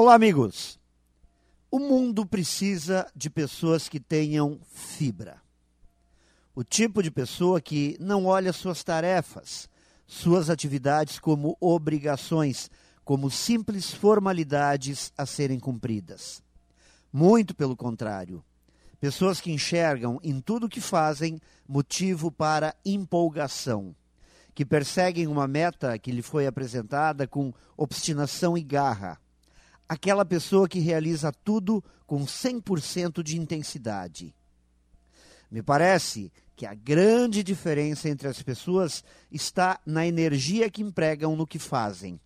Olá, amigos. O mundo precisa de pessoas que tenham fibra. O tipo de pessoa que não olha suas tarefas, suas atividades como obrigações, como simples formalidades a serem cumpridas. Muito pelo contrário. Pessoas que enxergam em tudo o que fazem motivo para empolgação, que perseguem uma meta que lhe foi apresentada com obstinação e garra aquela pessoa que realiza tudo com 100% de intensidade. Me parece que a grande diferença entre as pessoas está na energia que empregam no que fazem,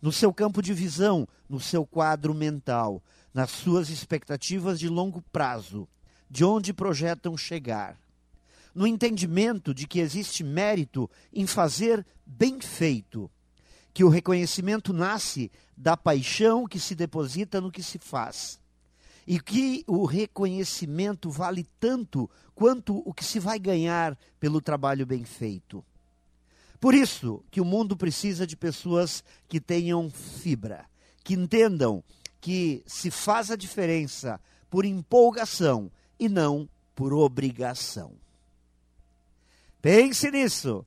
no seu campo de visão, no seu quadro mental, nas suas expectativas de longo prazo, de onde projetam chegar. No entendimento de que existe mérito em fazer bem feito que o reconhecimento nasce da paixão que se deposita no que se faz. E que o reconhecimento vale tanto quanto o que se vai ganhar pelo trabalho bem feito. Por isso que o mundo precisa de pessoas que tenham fibra, que entendam que se faz a diferença por empolgação e não por obrigação. Pense nisso